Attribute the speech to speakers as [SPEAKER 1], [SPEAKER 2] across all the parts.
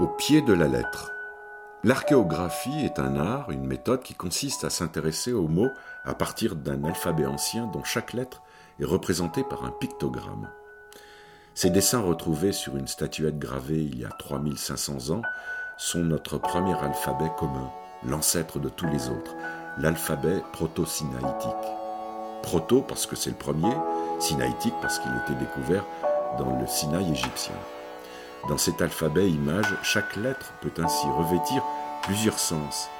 [SPEAKER 1] Au pied de la lettre. L'archéographie est un art, une méthode qui consiste à s'intéresser aux mots à partir d'un alphabet ancien dont chaque lettre est représentée par un pictogramme. Ces dessins retrouvés sur une statuette gravée il y a 3500 ans sont notre premier alphabet commun, l'ancêtre de tous les autres, l'alphabet proto-sinaïtique. Proto parce que c'est le premier, sinaïtique parce qu'il était découvert dans le Sinaï égyptien. Dans cet alphabet image, chaque lettre peut ainsi revêtir plusieurs sens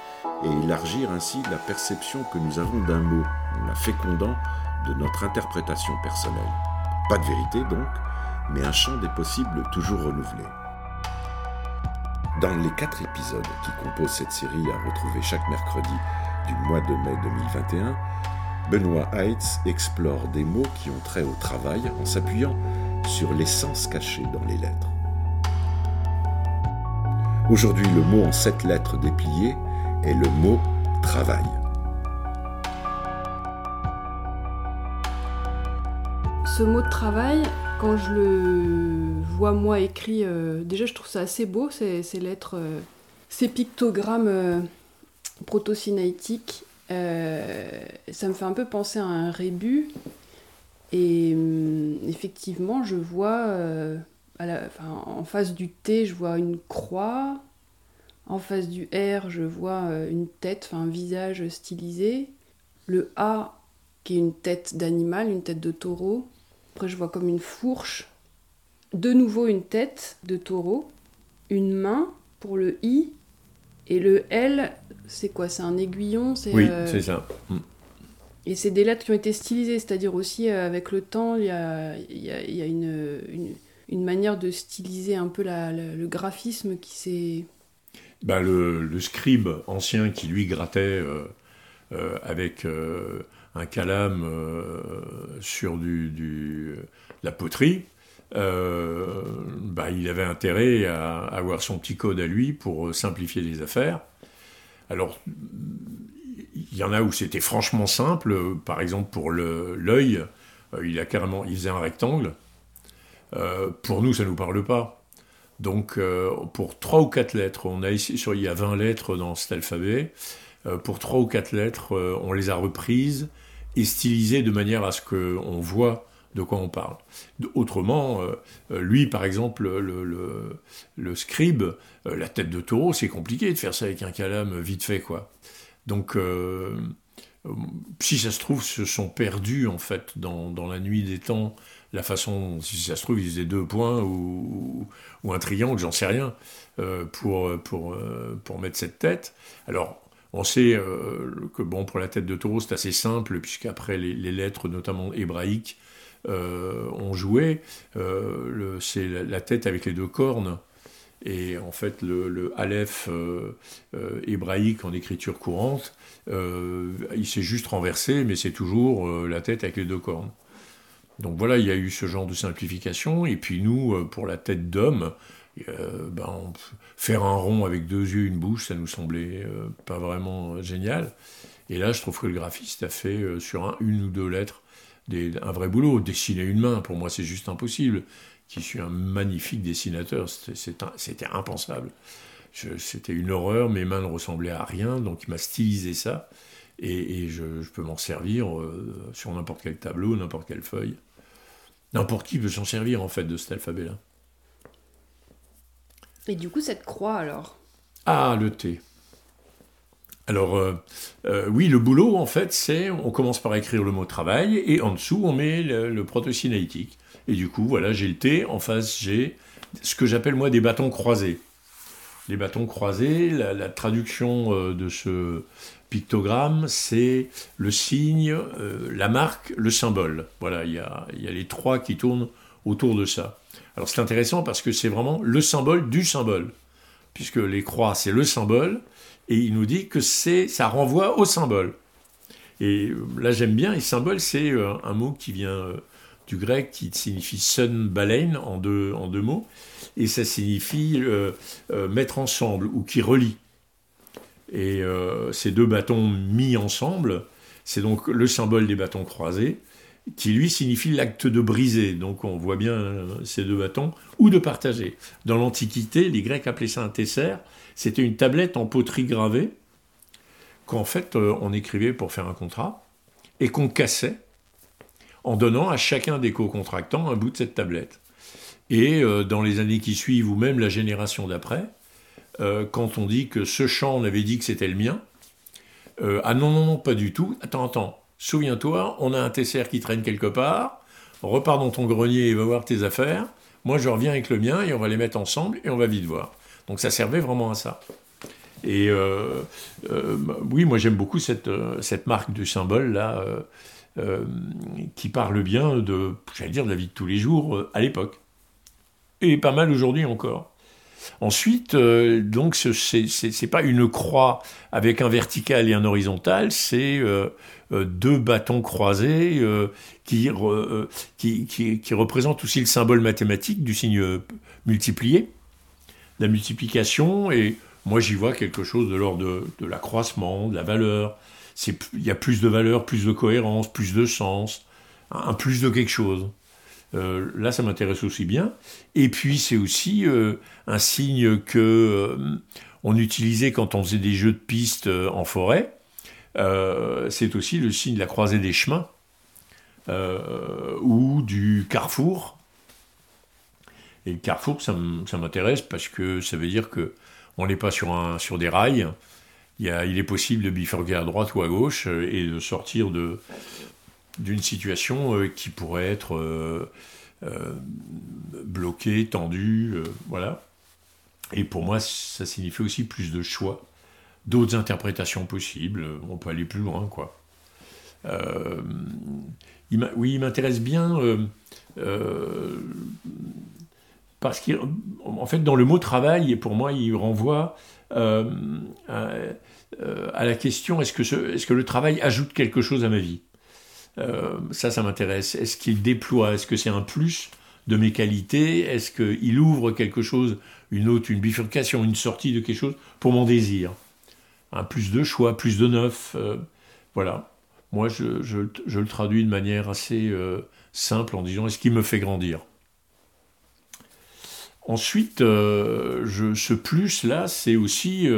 [SPEAKER 1] et élargir ainsi la perception que nous avons d'un mot, en la fécondant de notre interprétation personnelle. Pas de vérité donc, mais un champ des possibles toujours renouvelé. Dans les quatre épisodes qui composent cette série à retrouver chaque mercredi du mois de mai 2021, Benoît Heitz explore des mots qui ont trait au travail en s'appuyant sur les sens cachés dans les lettres. Aujourd'hui, le mot en sept lettres dépliées est le mot travail.
[SPEAKER 2] Ce mot travail, quand je le vois moi écrit, euh, déjà je trouve ça assez beau, ces, lettres, euh, ces pictogrammes euh, proto-sinaïtiques. ça me fait un peu penser à un rébut. Et hum, effectivement, je vois en face du T, je vois une croix. En face du R, je vois euh, une tête, un visage stylisé. Le A, qui est une tête d'animal, une tête de taureau. Après, je vois comme une fourche. De nouveau, une tête de taureau. Une main pour le I. Et le L, c'est quoi? C'est un aiguillon
[SPEAKER 3] Oui, euh, c'est ça. Mm.
[SPEAKER 2] Et c'est des lettres qui ont été stylisées, c'est-à-dire aussi euh, avec le temps, il y a, une une manière de styliser un peu le graphisme qui s'est...
[SPEAKER 3] Bah, le, scribe ancien qui lui grattait euh, euh, avec euh, un calame sur du, la poterie, bah, il avait intérêt à, avoir son petit code à lui pour simplifier les affaires. Alors, il y en a où c'était franchement simple. Par exemple, pour l'œil, il a il faisait un rectangle. Euh, pour nous, ça ne nous parle pas. Donc, euh, pour trois ou quatre lettres, on a ici, il y a 20 lettres dans cet alphabet. Euh, pour trois ou quatre lettres, on les a reprises et stylisées de manière à ce qu'on voit de quoi on parle. Autrement, lui, par exemple, le, scribe, la tête de taureau, c'est compliqué de faire ça avec un calame vite fait, quoi. Donc, si ça se trouve, se sont perdus, en fait, dans la nuit des temps, la façon, si ça se trouve, ils faisaient deux points ou, un triangle, j'en sais rien, euh, euh, pour mettre cette tête. Alors, on sait euh, que bon, pour la tête de taureau, c'est assez simple, puisqu'après les, les lettres, notamment hébraïques, ont joué. c'est la, tête avec les deux cornes. Et en fait, le Aleph hébraïque en écriture courante, il s'est juste renversé, mais c'est toujours la tête avec les deux cornes. Donc voilà, il y a eu ce genre de simplification. Et puis nous, euh, pour la tête d'homme, euh, ben, faire un rond avec deux yeux, une bouche, ça nous semblait euh, pas vraiment génial. Et là, je trouve que le graphiste a fait sur une ou deux lettres un vrai boulot. Dessiner une main, pour moi, c'est juste impossible. Qui suis un magnifique dessinateur, c'était impensable. C'était une horreur, mes mains ne ressemblaient à rien, donc il m'a stylisé ça. Et, je, peux m'en servir sur n'importe quel tableau, n'importe quelle feuille. N'importe qui peut s'en servir en fait de cet alphabet-là?
[SPEAKER 2] Et du coup, cette croix alors?
[SPEAKER 3] Ah, le T. Alors, euh, euh, oui, le boulot, en fait, c'est on commence par écrire le mot travail et en dessous, on met le, le Et du coup, voilà, j'ai le T. En face, j'ai ce que j'appelle moi des bâtons croisés. Les bâtons croisés, la, traduction euh, de ce, pictogramme, c'est le signe, euh, la marque, le symbole. Voilà, il y a, les trois qui tournent autour de ça. Alors c'est intéressant parce que c'est vraiment le symbole du symbole, puisque les croix, c'est le symbole, et il nous dit que c'est, ça renvoie au symbole. Et euh, là j'aime bien, et symbole, c'est un mot qui vient du grec qui signifie sun, baleine, en deux, mots, et ça signifie mettre ensemble ou qui relie. Et euh, ces deux bâtons mis ensemble, c'est donc le symbole des bâtons croisés. qui lui signifie l'acte de briser. Donc on voit bien euh, ces deux bâtons, ou de partager. Dans l'Antiquité, les Grecs appelaient ça un tesser. C'était une tablette en poterie gravée qu'en fait euh, on écrivait pour faire un contrat et qu'on cassait en donnant à chacun des co-contractants un bout de cette tablette. Et euh, dans les années qui suivent, ou même la génération d'après, quand on dit que ce champ, on avait dit que c'était le mien, ah non, non, non, pas du tout, attends, attends, souviens-toi, on a un tesser qui traîne quelque part, repars dans ton grenier et va voir tes affaires, moi je reviens avec le mien et on va les mettre ensemble et on va vite voir. Donc ça servait vraiment à ça. Et euh, euh, oui, moi j'aime beaucoup cette, euh, cette marque du symbole là, qui parle bien de, j'allais dire, de la vie de tous les jours à l'époque. Et pas mal aujourd'hui encore. Ensuite, euh, donc, ce n'est pas une croix avec un vertical et un horizontal, c'est euh, euh, deux bâtons croisés qui, qui, représentent aussi le symbole mathématique du signe multiplié, la multiplication, et moi j'y vois quelque chose de l'ordre de l'accroissement, de la valeur. Il y a plus de valeur, plus de cohérence, plus de sens, un plus de quelque chose. Euh, là, ça m'intéresse aussi bien. Et puis, c'est aussi euh, un signe que euh, on utilisait quand on faisait des jeux de piste en forêt. c'est aussi le signe de la croisée des chemins ou du carrefour. Et le carrefour, ça m'intéresse parce que ça veut dire que on n'est pas sur, des rails. Il, est possible de bifurquer à droite ou à gauche et de sortir d'une situation euh, qui pourrait être euh, euh, bloquée, tendue, voilà. Et pour moi, ça signifie aussi plus de choix, d'autres interprétations possibles. On peut aller plus loin, quoi. oui, il m'intéresse bien parce qu'en fait, dans le mot travail, pour moi, il renvoie à, la question est-ce que, est-ce que le travail ajoute quelque chose à ma vie? Euh, ça, ça m'intéresse. Est-ce qu'il déploie? Est-ce que c'est un plus de mes qualités? Est-ce qu'il ouvre quelque chose, une autre, une bifurcation, une sortie de quelque chose pour mon désir? Un plus de choix, plus de neuf. Euh, voilà. Moi, je, je, le traduis de manière assez euh, simple en disant est-ce qu'il me fait grandir? Ensuite, je, ce plus-là, c'est aussi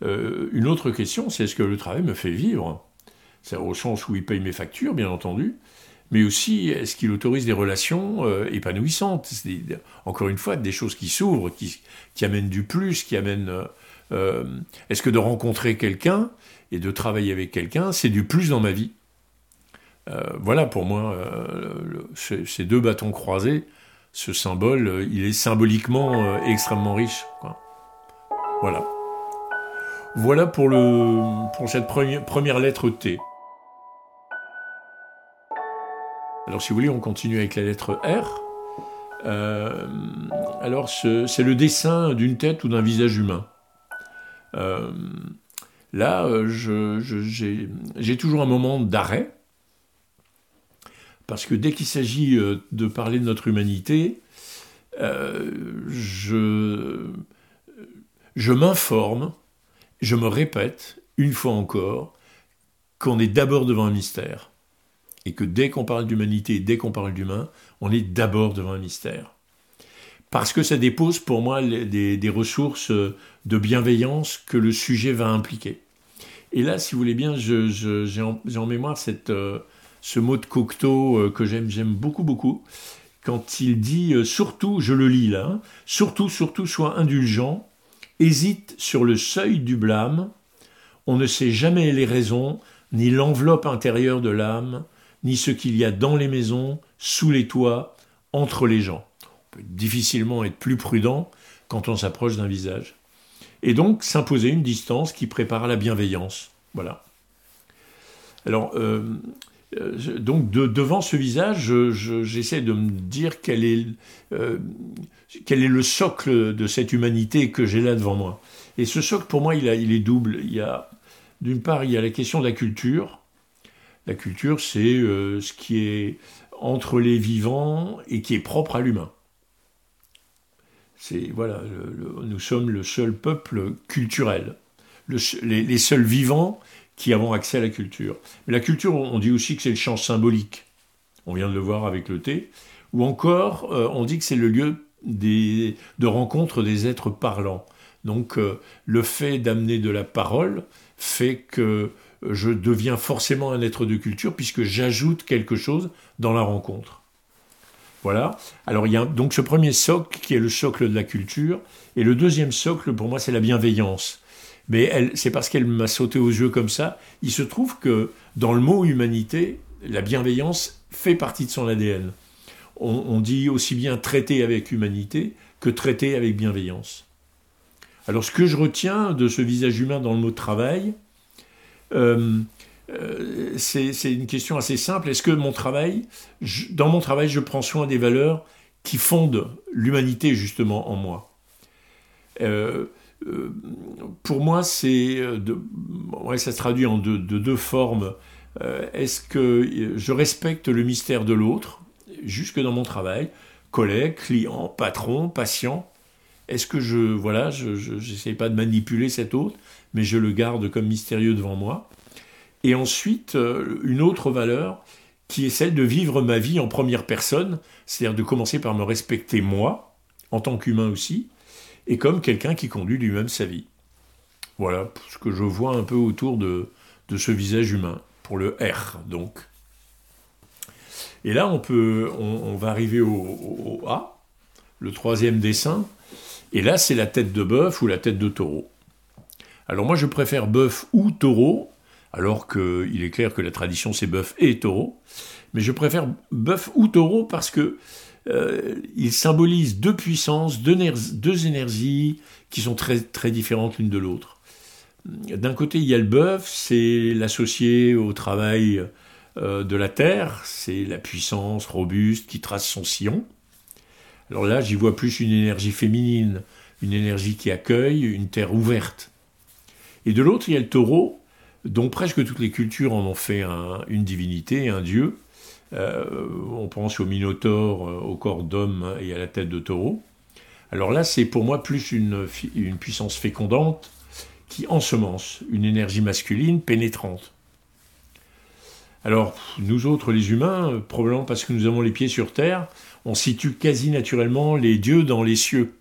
[SPEAKER 3] une autre question, c'est est-ce que le travail me fait vivre? C'est au sens où il paye mes factures, bien entendu, mais aussi est-ce qu'il autorise des relations euh, épanouissantes? Encore une fois, des choses qui s'ouvrent, qui, amènent du plus, qui amènent... Euh, euh, est-ce que de rencontrer quelqu'un et de travailler avec quelqu'un, c'est du plus dans ma vie? Voilà, pour moi, ces deux bâtons croisés, ce symbole, il est symboliquement extrêmement riche. Voilà. Voilà pour, cette première, lettre T. Alors si vous voulez, on continue avec la lettre R. Euh, alors c'est le dessin d'une tête ou d'un visage humain. Euh, là, euh, j'ai toujours un moment d'arrêt, parce que dès qu'il s'agit de parler de notre humanité, je, je m'informe, je me répète, une fois encore, qu'on est d'abord devant un mystère et que dès qu'on parle d'humanité, dès qu'on parle d'humain, on est d'abord devant un mystère. Parce que ça dépose pour moi des, ressources de bienveillance que le sujet va impliquer. Et là, si vous voulez bien, j'ai en, mémoire cette, euh, ce mot de Cocteau euh, que j'aime, beaucoup, beaucoup, quand il dit, euh, surtout, je le lis là, hein, surtout, surtout, sois indulgent, hésite sur le seuil du blâme, on ne sait jamais les raisons, ni l'enveloppe intérieure de l'âme, ni ce qu'il y a dans les maisons, sous les toits, entre les gens. On peut difficilement être plus prudent quand on s'approche d'un visage. Et donc s'imposer une distance qui prépare à la bienveillance. Voilà. Alors, euh, euh, donc devant ce visage, j'essaie de me dire quel est, euh, quel est le socle de cette humanité que j'ai là devant moi. Et ce socle, pour moi, il, il est double. Il y a, d'une part, il y a la question de la culture, la culture, c'est euh, ce qui est entre les vivants et qui est propre à l'humain. C'est voilà, nous sommes le seul peuple culturel, les, seuls vivants qui avons accès à la culture. Mais la culture, on dit aussi que c'est le champ symbolique. On vient de le voir avec le thé. Ou encore, on dit que c'est le lieu des, de rencontre des êtres parlants. Donc le fait d'amener de la parole fait que je deviens forcément un être de culture puisque j'ajoute quelque chose dans la rencontre. Voilà. Alors il y a donc ce premier socle qui est le socle de la culture, et le deuxième socle pour moi c'est la bienveillance. Mais c'est parce qu'elle m'a sauté aux yeux comme ça. Il se trouve que dans le mot humanité, la bienveillance fait partie de son ADN. On, dit aussi bien traiter avec humanité que traiter avec bienveillance. Alors ce que je retiens de ce visage humain dans le mot travail, euh, euh, c'est une question assez simple. Est-ce que mon travail, dans mon travail, je prends soin des valeurs qui fondent l'humanité justement en moi? Euh, Pour moi, c'est ça se traduit en deux, de formes. Est-ce que je respecte le mystère de l'autre jusque dans mon travail, collègue, client, patron, patient? Est-ce que je voilà, je n'essaie pas de manipuler cet autre mais je le garde comme mystérieux devant moi? Et ensuite, euh, une autre valeur qui est celle de vivre ma vie en première personne, c'est-à-dire de commencer par me respecter moi, en tant qu'humain aussi, et comme quelqu'un qui conduit lui-même sa vie. Voilà ce que je vois un peu autour de, ce visage humain, pour le R donc. Et là, on, peut, on, va arriver au, au, A, le troisième dessin, et là, c'est la tête de bœuf ou la tête de taureau. Alors moi je préfère bœuf ou taureau, alors qu'il est clair que la tradition c'est bœuf et taureau, mais je préfère bœuf ou taureau parce que euh, il symbolise deux puissances, deux, énergies qui sont très, très différentes l'une de l'autre. D'un côté, il y a le bœuf, c'est l'associé au travail euh, de la terre, c'est la puissance robuste qui trace son sillon. Alors là, j'y vois plus une énergie féminine, une énergie qui accueille, une terre ouverte. Et de l'autre, il y a le taureau, dont presque toutes les cultures en ont fait une divinité, un dieu. Euh, on pense au minotaure, euh, au corps d'homme et à la tête de taureau. Alors là, c'est pour moi plus une, puissance fécondante qui ensemence, une énergie masculine pénétrante. Alors, nous autres, les humains, probablement parce que nous avons les pieds sur terre, on situe quasi naturellement les dieux dans les cieux.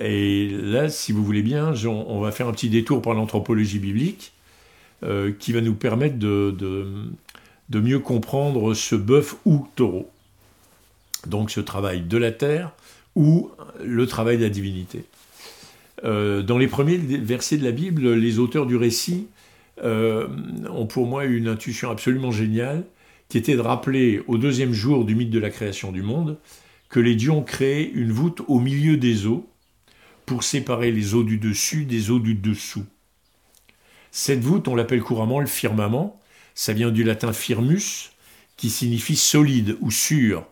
[SPEAKER 3] Et là, si vous voulez bien, on va faire un petit détour par l'anthropologie biblique euh, qui va nous permettre de, mieux comprendre ce bœuf ou taureau. Donc ce travail de la terre ou le travail de la divinité. Euh, dans les premiers versets de la Bible, les auteurs du récit euh, ont pour moi une intuition absolument géniale qui était de rappeler au deuxième jour du mythe de la création du monde que les dieux ont créé une voûte au milieu des eaux pour séparer les eaux du dessus des eaux du dessous. Cette voûte, on l'appelle couramment le firmament, ça vient du latin firmus, qui signifie solide ou sûr.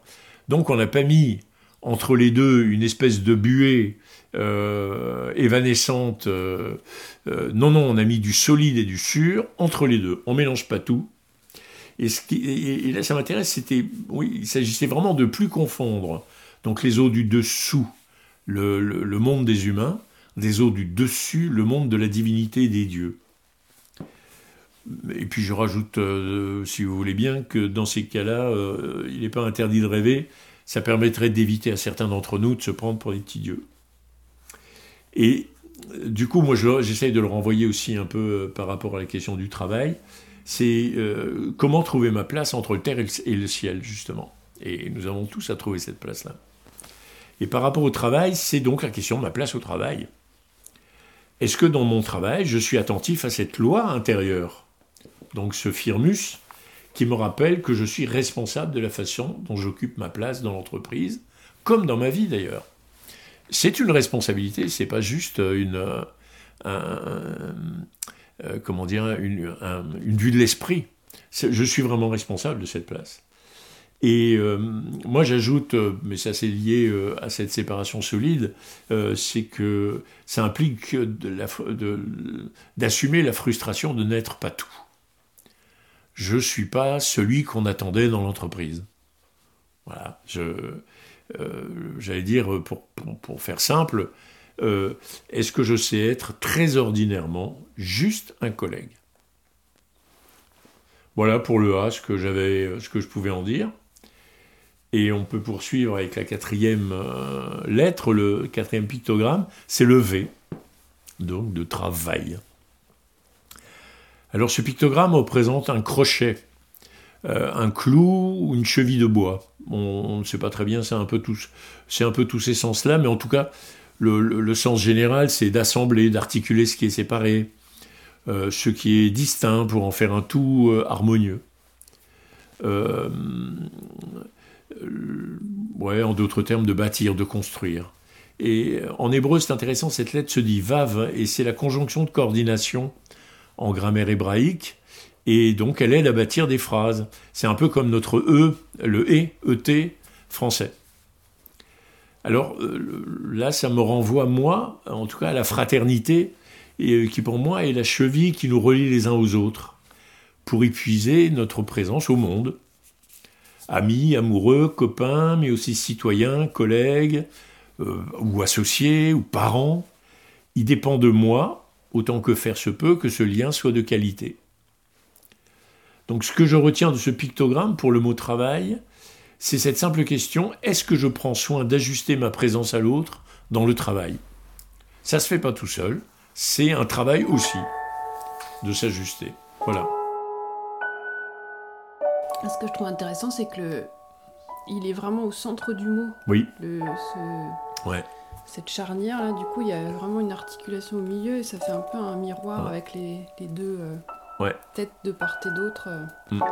[SPEAKER 3] Donc on n'a pas mis entre les deux une espèce de buée euh, évanescente. Euh, euh, non, non, on a mis du solide et du sûr entre les deux. On mélange pas tout. Et, et là, ça m'intéresse, c'était, oui, il s'agissait vraiment de plus confondre donc les eaux du dessous le, monde des humains, des eaux du dessus, le monde de la divinité des dieux. Et puis je rajoute, euh, si vous voulez bien, que dans ces cas-là, euh, il n'est pas interdit de rêver, ça permettrait d'éviter à certains d'entre nous de se prendre pour des petits dieux. Et du coup, moi j'essaye de le renvoyer aussi un peu euh, par rapport à la question du travail, c'est comment trouver ma place entre terre et le ciel, justement. Et nous avons tous à trouver cette place-là. Et par rapport au travail, c'est donc la question de ma place au travail. Est-ce que dans mon travail, je suis attentif à cette loi intérieure? Donc ce firmus qui me rappelle que je suis responsable de la façon dont j'occupe ma place dans l'entreprise, comme dans ma vie d'ailleurs. C'est une responsabilité, c'est pas juste une, euh, dire, une, vue de l'esprit. Je suis vraiment responsable de cette place. Et euh, moi, j'ajoute, euh, mais ça c'est lié euh, à cette séparation solide, c'est que ça implique d'assumer la frustration de n'être pas tout. Je ne suis pas celui qu'on attendait dans l'entreprise. Voilà, j'allais dire, pour, pour, faire simple, est-ce que je sais être très ordinairement juste un collègue? Voilà pour le A, ce que, j'avais, ce que je pouvais en dire. Et on peut poursuivre avec la quatrième euh, lettre, le quatrième pictogramme, c'est le V, donc de travail. Alors ce pictogramme représente un crochet, euh, un clou ou une cheville de bois. On, ne sait pas très bien, c'est un peu tous, ces sens-là, mais en tout cas, le, sens général, c'est d'assembler, d'articuler ce qui est séparé, euh, ce qui est distinct pour en faire un tout harmonieux. Euh, ouais, en d'autres termes, de bâtir, de construire. Et en hébreu, c'est intéressant, cette lettre se dit vav, et c'est la conjonction de coordination en grammaire hébraïque, et donc elle aide à bâtir des phrases. C'est un peu comme notre E, le E, ET français. Alors euh, là, ça me renvoie, moi, en tout cas, à la fraternité, euh, qui pour moi est la cheville qui nous relie les uns aux autres, pour épuiser notre présence au monde amis, amoureux, copains, mais aussi citoyens, collègues, euh, ou associés, ou parents. Il dépend de moi, autant que faire se peut, que ce lien soit de qualité. Donc ce que je retiens de ce pictogramme pour le mot travail, c'est cette simple question, est-ce que je prends soin d'ajuster ma présence à l'autre dans le travail? Ça se fait pas tout seul, c'est un travail aussi de s'ajuster. Voilà.
[SPEAKER 2] Ce que je trouve intéressant, c'est que le... il est vraiment au centre du mot.
[SPEAKER 3] Oui.
[SPEAKER 2] Le,
[SPEAKER 3] Ouais.
[SPEAKER 2] Cette charnière là, du coup, il y a vraiment une articulation au milieu et ça fait un peu un miroir avec les, les deux euh,
[SPEAKER 3] ouais.
[SPEAKER 2] têtes de part et d'autre. Euh.
[SPEAKER 3] Mm.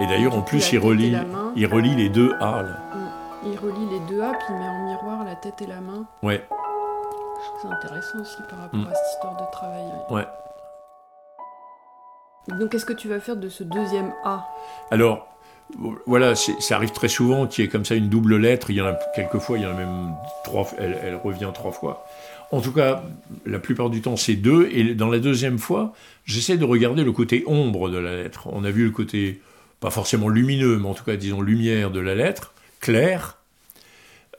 [SPEAKER 3] Et d'ailleurs, en plus, il relie, il relie les deux A. Là.
[SPEAKER 2] Mm. Il relie les deux A, puis il met en miroir la tête et la main.
[SPEAKER 3] Ouais.
[SPEAKER 2] Je trouve ça intéressant aussi par rapport mm. à cette histoire de travail.
[SPEAKER 3] ouais.
[SPEAKER 2] Donc, qu'est-ce que tu vas faire de ce deuxième A?
[SPEAKER 3] Alors, voilà, ça arrive très souvent qu'il y ait comme ça une double lettre. Il y en a quelquefois, il y en a même trois. Elle, revient trois fois. En tout cas, la plupart du temps, c'est deux. Et dans la deuxième fois, j'essaie de regarder le côté ombre de la lettre. On a vu le côté, pas forcément lumineux, mais en tout cas, disons, lumière de la lettre, clair.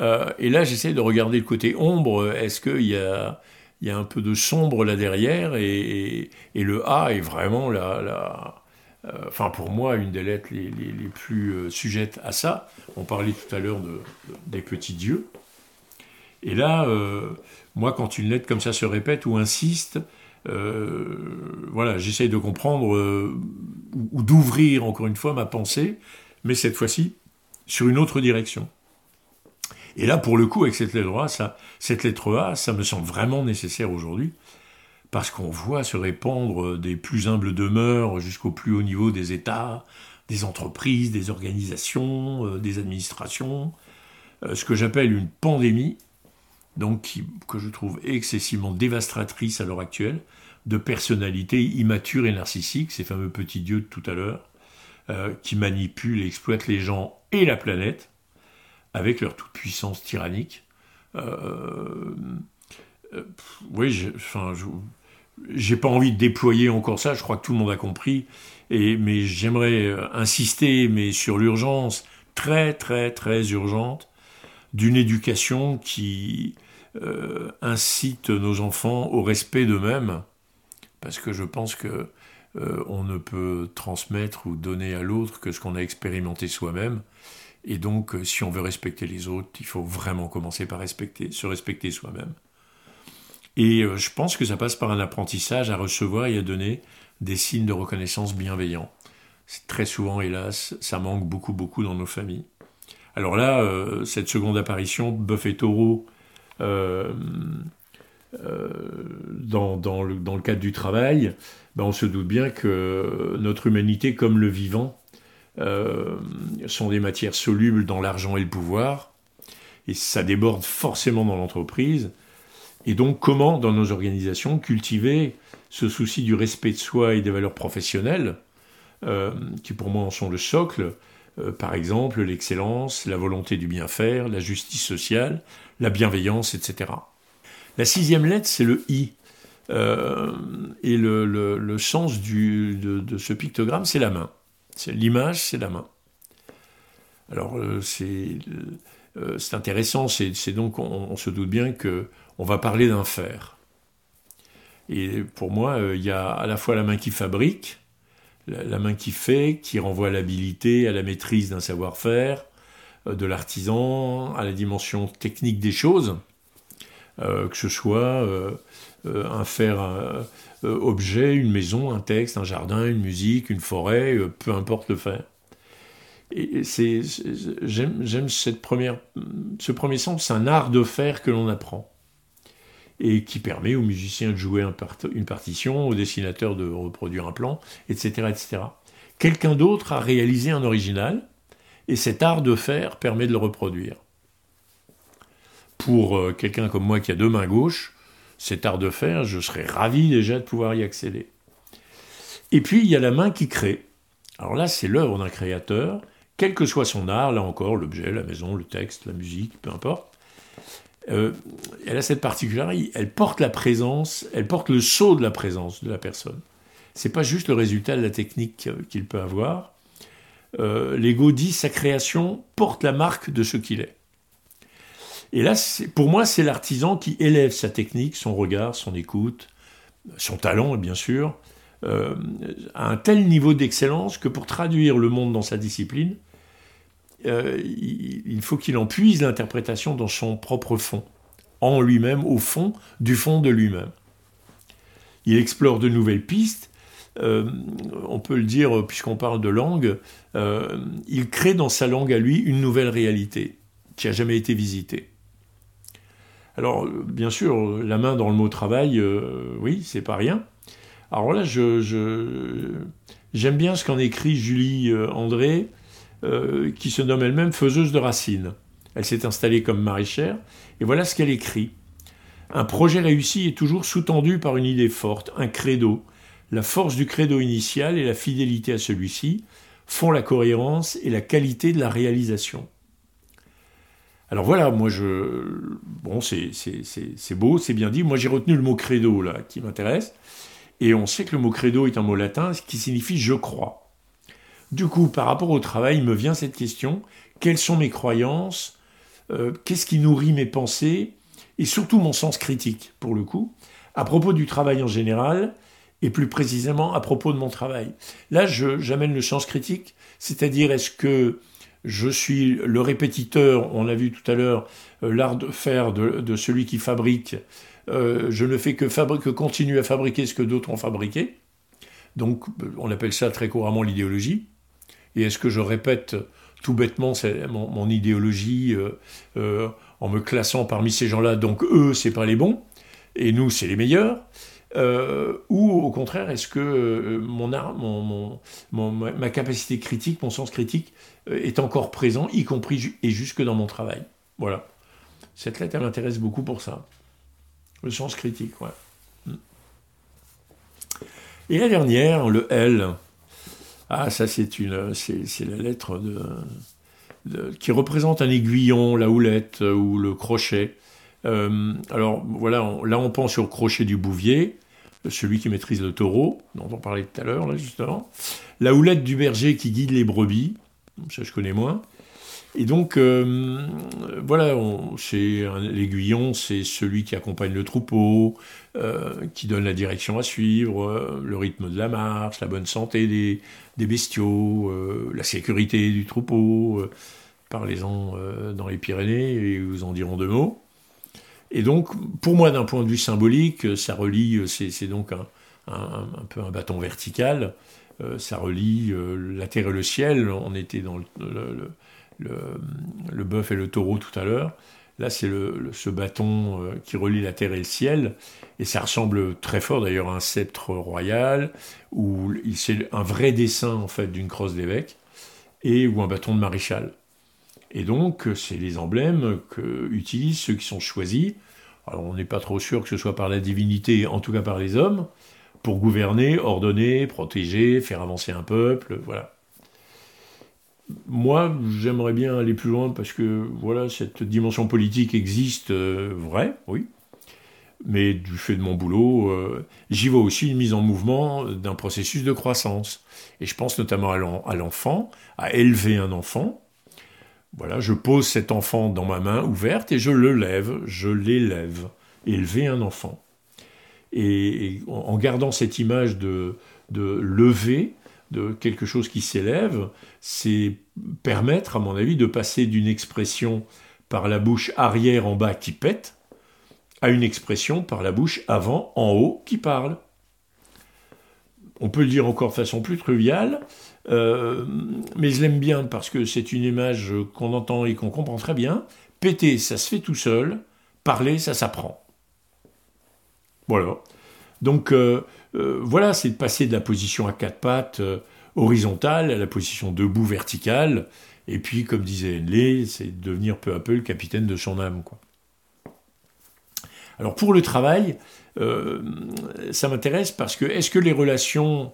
[SPEAKER 3] Euh, et là, j'essaie de regarder le côté ombre. Est-ce qu'il y a il y a un peu de sombre là derrière, et, le A est vraiment la, euh, enfin pour moi, une des lettres les, plus euh, sujettes à ça. On parlait tout à l'heure de, des petits dieux. Et là, euh, moi, quand une lettre comme ça se répète ou insiste, voilà, j'essaye de comprendre ou d'ouvrir encore une fois ma pensée, mais cette fois-ci sur une autre direction. Et là, pour le coup, avec cette lettre A, cette lettre A, ça me semble vraiment nécessaire aujourd'hui, parce qu'on voit se répandre des plus humbles demeures jusqu'au plus haut niveau des États, des entreprises, des organisations, euh, des administrations, euh, ce que j'appelle une pandémie, donc que je trouve excessivement dévastatrice à l'heure actuelle, de personnalités immatures et narcissiques, ces fameux petits dieux de tout à l'heure, euh, qui manipulent et exploitent les gens et la planète, avec leur toute-puissance tyrannique. Oui, enfin, j'ai pas envie de déployer encore ça, je crois que tout le monde a compris, et, mais j'aimerais euh, insister mais sur l'urgence très très très urgente d'une éducation qui incite nos enfants au respect d'eux-mêmes, parce que je pense que on ne peut transmettre ou donner à l'autre que ce qu'on a expérimenté soi-même, et donc, euh, si on veut respecter les autres, il faut vraiment commencer par se respecter soi-même. Et euh, je pense que ça passe par un apprentissage à recevoir et à donner des signes de reconnaissance bienveillants. Très souvent, hélas, ça manque beaucoup, beaucoup dans nos familles. Alors là, euh, cette seconde apparition, bœuf et taureau, dans, dans, le, dans, le, cadre du travail, ben on se doute bien que notre humanité, comme le vivant, euh, sont des matières solubles dans l'argent et le pouvoir, et ça déborde forcément dans l'entreprise. Et donc, comment, dans nos organisations, cultiver ce souci du respect de soi et des valeurs professionnelles, euh, qui pour moi en sont le socle, euh, par exemple l'excellence, la volonté du bien faire, la justice sociale, la bienveillance, etc. La sixième lettre, c'est le I. et le, sens de, ce pictogramme, c'est la main. L'image, c'est la main. Alors euh, euh, c'est intéressant, c'est donc on, se doute bien que on va parler d'un fer. Et pour moi, euh, il y a à la fois la main qui fabrique, la, main qui fait, qui renvoie à l'habilité, à la maîtrise d'un savoir-faire, euh, de l'artisan, à la dimension technique des choses, euh, que ce soit un faire objet, une maison, un texte, un jardin, une musique, une forêt, peu importe le faire. Et c'est, j'aime, ce premier sens, c'est un art de faire que l'on apprend et qui permet aux musiciens de jouer une partition, aux dessinateurs de reproduire un plan, etc. etc. Quelqu'un d'autre a réalisé un original, et cet art de faire permet de le reproduire. Pour euh, quelqu'un comme moi qui a deux mains gauches, cet art de faire, je serais ravi déjà de pouvoir y accéder. Et puis il y a la main qui crée. Alors là, c'est l'œuvre d'un créateur, quel que soit son art, là encore, l'objet, la maison, le texte, la musique, peu importe. Euh, elle a cette particularité, elle porte la présence, elle porte le sceau de la présence de la personne. C'est pas juste le résultat de la technique qu'il peut avoir. Euh, L'ego dit sa création porte la marque de ce qu'il est. Et là, pour moi, c'est l'artisan qui élève sa technique, son regard, son écoute, son talent, bien sûr, euh, à un tel niveau d'excellence que pour traduire le monde dans sa discipline, euh, il faut qu'il en puise l'interprétation dans son propre fond, en lui-même, au fond du fond de lui-même. Il explore de nouvelles pistes, euh, on peut le dire puisqu'on parle de langue, euh, il crée dans sa langue à lui une nouvelle réalité qui n'a jamais été visitée. Alors, bien sûr, la main dans le mot travail, oui, c'est pas rien. Alors là, j'aime bien ce qu'en écrit Julie André euh, qui se nomme elle-même faiseuse de racines. Elle s'est installée comme maraîchère, et voilà ce qu'elle écrit. Un projet réussi est toujours sous-tendu par une idée forte, un credo. La force du credo initial et la fidélité à celui-ci font la cohérence et la qualité de la réalisation. Alors voilà, moi je. Bon, c'est beau, c'est bien dit. Moi j'ai retenu le mot credo là, qui m'intéresse. Et on sait que le mot credo est un mot latin qui signifie je crois. Du coup, par rapport au travail, me vient cette question, quelles sont mes croyances? Euh, Qu'est-ce qui nourrit mes pensées? Et surtout mon sens critique, pour le coup, à propos du travail en général, et plus précisément à propos de mon travail. Là, j'amène le sens critique, c'est-à-dire est-ce que je suis le répétiteur, on l'a vu tout à l'heure, euh, l'art de faire de, celui qui fabrique, euh, je ne fais que, que continuer à fabriquer ce que d'autres ont fabriqué. Donc, on appelle ça très couramment l'idéologie. Et est-ce que je répète tout bêtement mon, idéologie euh, euh, en me classant parmi ces gens-là, donc eux, c'est pas les bons, et nous, c'est les meilleurs euh, ou au contraire, est-ce que mon, mon, ma capacité critique, mon sens critique est encore présent, y compris et jusque dans mon travail? Voilà. Cette lettre, elle m'intéresse beaucoup pour ça. Le sens critique, ouais. Hmm. Et la dernière, le L. Ah, ça, c'est une, c'est, la lettre de, qui représente un aiguillon, la houlette euh, ou le crochet. Euh, alors voilà, là on pense au crochet du bouvier, celui qui maîtrise le taureau, dont on parlait tout à l'heure, là justement. La houlette du berger qui guide les brebis, ça je connais moins. Et donc, euh, voilà, l'aiguillon, c'est celui qui accompagne le troupeau, euh, qui donne la direction à suivre, euh, le rythme de la marche, la bonne santé des, des bestiaux, la sécurité du troupeau. Parlez-en dans les Pyrénées et vous en diront deux mots. Et donc, pour moi, d'un point de vue symbolique, ça relie, c'est donc un, un, peu un bâton vertical, ça relie la terre et le ciel. On était dans le, bœuf et le taureau tout à l'heure. Là, c'est ce bâton euh, qui relie la terre et le ciel, et ça ressemble très fort d'ailleurs à un sceptre royal, où c'est un vrai dessin en fait d'une crosse d'évêque, et ou un bâton de maréchal. Et donc, c'est les emblèmes que utilisent ceux qui sont choisis. Alors, on n'est pas trop sûr que ce soit par la divinité, en tout cas par les hommes, pour gouverner, ordonner, protéger, faire avancer un peuple, voilà moi, j'aimerais bien aller plus loin parce que voilà, cette dimension politique existe, euh, vrai, oui. Mais du fait de mon boulot, euh, j'y vois aussi une mise en mouvement d'un processus de croissance. Et je pense notamment à l'enfant, à élever un enfant. Voilà, je pose cet enfant dans ma main ouverte et je le lève, je l'élève. Élever un enfant. Et, en gardant cette image de, de lever, quelque chose qui s'élève, c'est permettre, à mon avis, de passer d'une expression par la bouche arrière en bas qui pète à une expression par la bouche avant en haut qui parle. On peut le dire encore de façon plus triviale, euh, mais je l'aime bien parce que c'est une image qu'on entend et qu'on comprend très bien. Péter, ça se fait tout seul. Parler, ça s'apprend. Voilà. Donc euh, euh, voilà, c'est de passer de la position à quatre pattes horizontale à la position debout verticale. Et puis, comme disait Henley, c'est de devenir peu à peu le capitaine de son âme. Alors pour le travail, ça m'intéresse parce que est-ce que les relations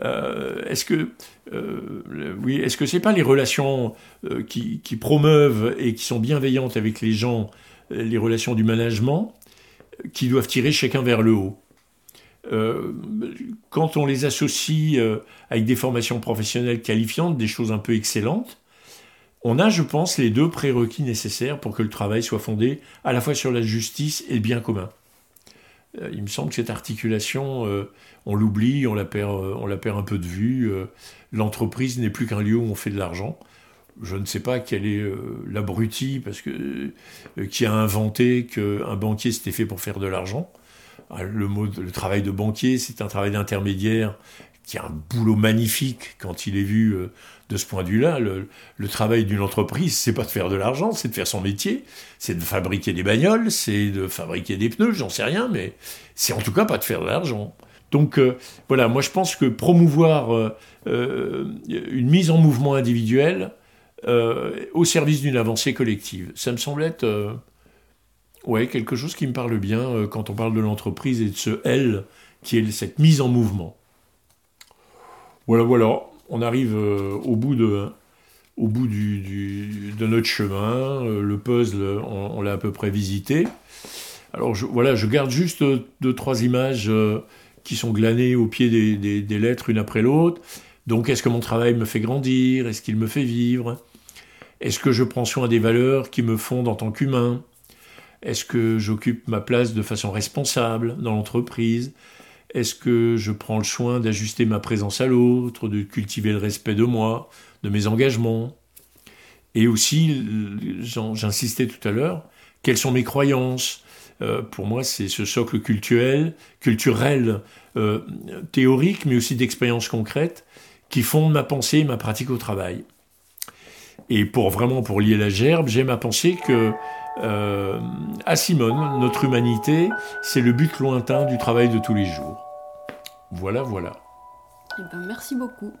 [SPEAKER 3] euh, est-ce que euh, oui, est-ce que c'est pas les relations euh, qui, promeuvent et qui sont bienveillantes avec les gens, les relations du management, qui doivent tirer chacun vers le haut? Quand on les associe avec des formations professionnelles qualifiantes, des choses un peu excellentes, on a, je pense, les deux prérequis nécessaires pour que le travail soit fondé à la fois sur la justice et le bien commun. Euh, il me semble que cette articulation, euh, on l'oublie, on la perd, euh, on la perd un peu de vue. L'entreprise n'est plus qu'un lieu où on fait de l'argent. Je ne sais pas quel est l'abruti parce que qui a inventé qu'un banquier c'était fait pour faire de l'argent. Ah, le, travail de banquier, c'est un travail d'intermédiaire qui a un boulot magnifique quand il est vu de ce point de vue-là, le, travail d'une entreprise, c'est pas de faire de l'argent, c'est de faire son métier, c'est de fabriquer des bagnoles, c'est de fabriquer des pneus, j'en sais rien, mais c'est en tout cas pas de faire de l'argent. Donc euh, voilà, moi je pense que promouvoir euh, euh, une mise en mouvement individuelle au service d'une avancée collective, ça me semble être ouais, quelque chose qui me parle bien quand on parle de l'entreprise et de ce L qui est cette mise en mouvement. Voilà, voilà on arrive euh, au bout de, au bout du, de notre chemin. Euh, le puzzle, on, l'a à peu près visité. Alors voilà, je garde juste deux, trois images euh, qui sont glanées au pied des, des, lettres une après l'autre. Donc est-ce que mon travail me fait grandir? Est-ce qu'il me fait vivre? Est-ce que je prends soin des valeurs qui me fondent en tant qu'humain? Est-ce que j'occupe ma place de façon responsable dans l'entreprise? Est-ce que je prends le soin d'ajuster ma présence à l'autre, de cultiver le respect de moi, de mes engagements? Et aussi, j'insistais tout à l'heure, quelles sont mes croyances? Euh, Pour moi, c'est ce socle culturel, culturel euh, théorique, mais aussi d'expérience concrète, qui fonde ma pensée et ma pratique au travail. Et pour vraiment pour lier la gerbe, j'aime à penser que euh, à Simone, notre humanité, c'est le but lointain du travail de tous les jours. Voilà, voilà.
[SPEAKER 2] Eh ben, merci beaucoup.